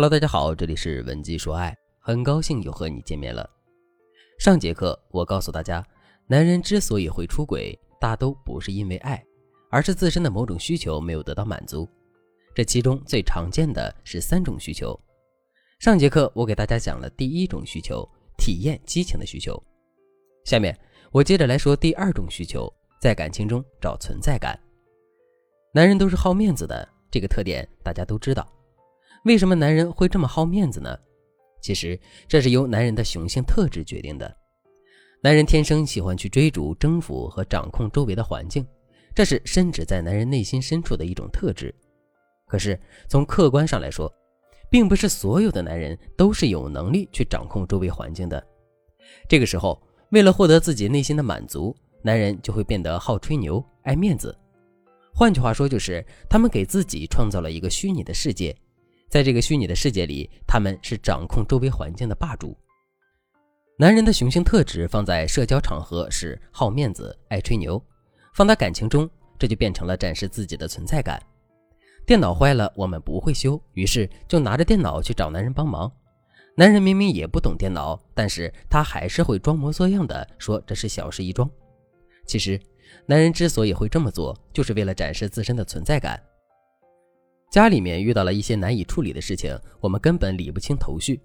Hello，大家好，这里是文姬说爱，很高兴又和你见面了。上节课我告诉大家，男人之所以会出轨，大都不是因为爱，而是自身的某种需求没有得到满足。这其中最常见的是三种需求。上节课我给大家讲了第一种需求，体验激情的需求。下面我接着来说第二种需求，在感情中找存在感。男人都是好面子的，这个特点大家都知道。为什么男人会这么好面子呢？其实这是由男人的雄性特质决定的。男人天生喜欢去追逐、征服和掌控周围的环境，这是深植在男人内心深处的一种特质。可是从客观上来说，并不是所有的男人都是有能力去掌控周围环境的。这个时候，为了获得自己内心的满足，男人就会变得好吹牛、爱面子。换句话说，就是他们给自己创造了一个虚拟的世界。在这个虚拟的世界里，他们是掌控周围环境的霸主。男人的雄性特质放在社交场合是好面子、爱吹牛；放在感情中，这就变成了展示自己的存在感。电脑坏了，我们不会修，于是就拿着电脑去找男人帮忙。男人明明也不懂电脑，但是他还是会装模作样的说这是小事一桩。其实，男人之所以会这么做，就是为了展示自身的存在感。家里面遇到了一些难以处理的事情，我们根本理不清头绪。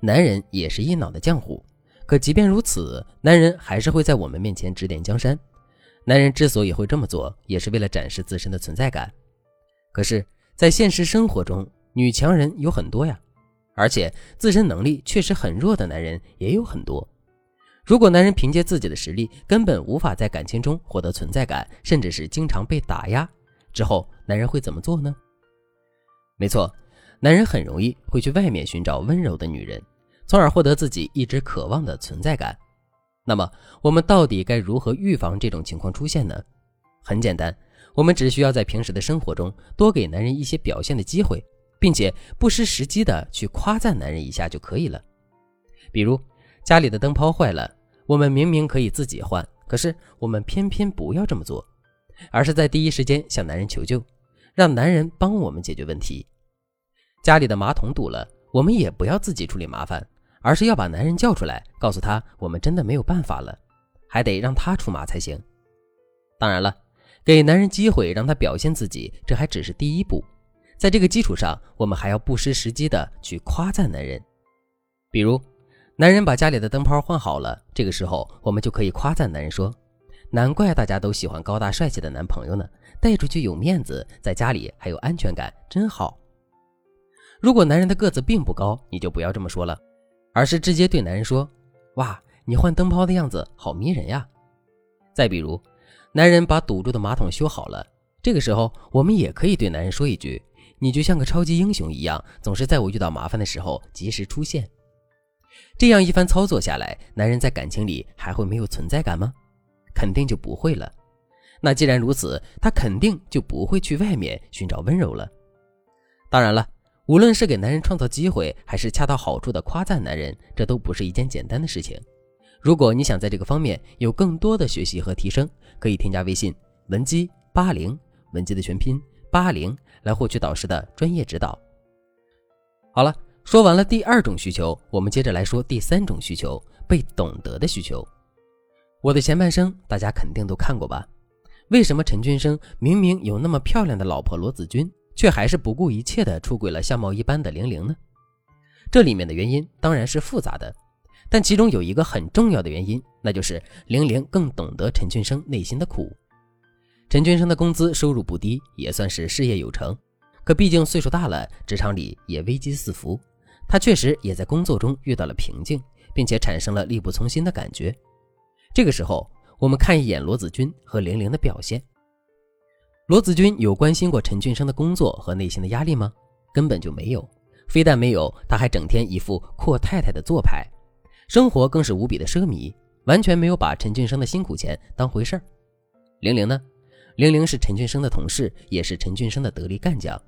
男人也是一脑的浆糊，可即便如此，男人还是会在我们面前指点江山。男人之所以会这么做，也是为了展示自身的存在感。可是，在现实生活中，女强人有很多呀，而且自身能力确实很弱的男人也有很多。如果男人凭借自己的实力，根本无法在感情中获得存在感，甚至是经常被打压，之后男人会怎么做呢？没错，男人很容易会去外面寻找温柔的女人，从而获得自己一直渴望的存在感。那么，我们到底该如何预防这种情况出现呢？很简单，我们只需要在平时的生活中多给男人一些表现的机会，并且不失时机的去夸赞男人一下就可以了。比如，家里的灯泡坏了，我们明明可以自己换，可是我们偏偏不要这么做，而是在第一时间向男人求救。让男人帮我们解决问题。家里的马桶堵了，我们也不要自己处理麻烦，而是要把男人叫出来，告诉他我们真的没有办法了，还得让他出马才行。当然了，给男人机会让他表现自己，这还只是第一步。在这个基础上，我们还要不失时机的去夸赞男人。比如，男人把家里的灯泡换好了，这个时候我们就可以夸赞男人说：“难怪大家都喜欢高大帅气的男朋友呢。”带出去有面子，在家里还有安全感，真好。如果男人的个子并不高，你就不要这么说了，而是直接对男人说：“哇，你换灯泡的样子好迷人呀。”再比如，男人把堵住的马桶修好了，这个时候我们也可以对男人说一句：“你就像个超级英雄一样，总是在我遇到麻烦的时候及时出现。”这样一番操作下来，男人在感情里还会没有存在感吗？肯定就不会了。那既然如此，他肯定就不会去外面寻找温柔了。当然了，无论是给男人创造机会，还是恰到好处的夸赞男人，这都不是一件简单的事情。如果你想在这个方面有更多的学习和提升，可以添加微信文姬八零，文姬的全拼八零，来获取导师的专业指导。好了，说完了第二种需求，我们接着来说第三种需求——被懂得的需求。我的前半生，大家肯定都看过吧？为什么陈俊生明明有那么漂亮的老婆罗子君，却还是不顾一切的出轨了相貌一般的玲玲呢？这里面的原因当然是复杂的，但其中有一个很重要的原因，那就是玲玲更懂得陈俊生内心的苦。陈俊生的工资收入不低，也算是事业有成，可毕竟岁数大了，职场里也危机四伏，他确实也在工作中遇到了瓶颈，并且产生了力不从心的感觉。这个时候。我们看一眼罗子君和玲玲的表现。罗子君有关心过陈俊生的工作和内心的压力吗？根本就没有。非但没有，他还整天一副阔太太的做派，生活更是无比的奢靡，完全没有把陈俊生的辛苦钱当回事儿。玲玲呢？玲玲是陈俊生的同事，也是陈俊生的得力干将。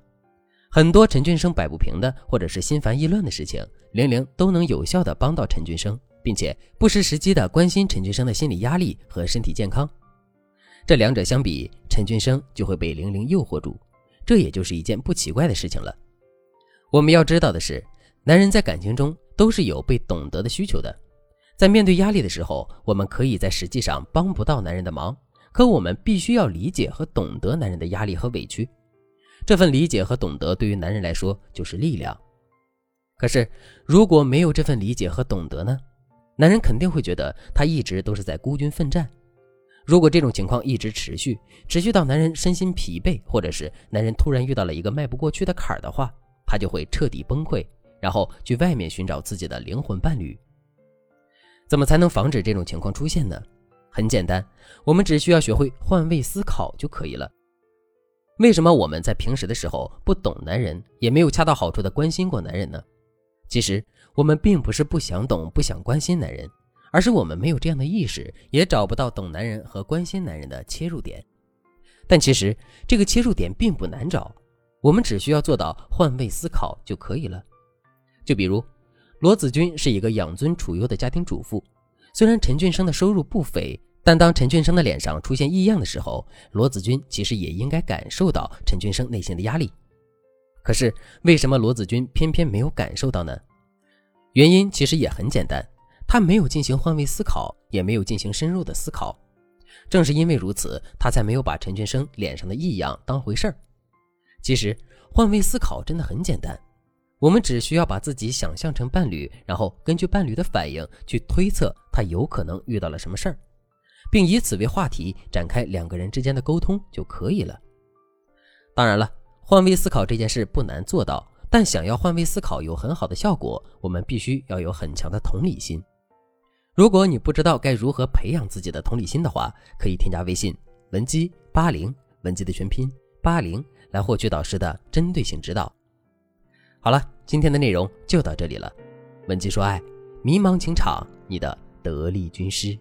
很多陈俊生摆不平的，或者是心烦意乱的事情，玲玲都能有效的帮到陈俊生。并且不失时机地关心陈俊生的心理压力和身体健康，这两者相比，陈俊生就会被玲玲诱惑住，这也就是一件不奇怪的事情了。我们要知道的是，男人在感情中都是有被懂得的需求的。在面对压力的时候，我们可以在实际上帮不到男人的忙，可我们必须要理解和懂得男人的压力和委屈。这份理解和懂得对于男人来说就是力量。可是，如果没有这份理解和懂得呢？男人肯定会觉得他一直都是在孤军奋战。如果这种情况一直持续，持续到男人身心疲惫，或者是男人突然遇到了一个迈不过去的坎儿的话，他就会彻底崩溃，然后去外面寻找自己的灵魂伴侣。怎么才能防止这种情况出现呢？很简单，我们只需要学会换位思考就可以了。为什么我们在平时的时候不懂男人，也没有恰到好处的关心过男人呢？其实我们并不是不想懂、不想关心男人。而是我们没有这样的意识，也找不到懂男人和关心男人的切入点。但其实这个切入点并不难找，我们只需要做到换位思考就可以了。就比如罗子君是一个养尊处优的家庭主妇，虽然陈俊生的收入不菲，但当陈俊生的脸上出现异样的时候，罗子君其实也应该感受到陈俊生内心的压力。可是为什么罗子君偏偏没有感受到呢？原因其实也很简单。他没有进行换位思考，也没有进行深入的思考。正是因为如此，他才没有把陈俊生脸上的异样当回事儿。其实，换位思考真的很简单，我们只需要把自己想象成伴侣，然后根据伴侣的反应去推测他有可能遇到了什么事儿，并以此为话题展开两个人之间的沟通就可以了。当然了，换位思考这件事不难做到，但想要换位思考有很好的效果，我们必须要有很强的同理心。如果你不知道该如何培养自己的同理心的话，可以添加微信文姬八零，文姬的全拼八零，来获取导师的针对性指导。好了，今天的内容就到这里了。文姬说爱，迷茫情场，你的得力军师。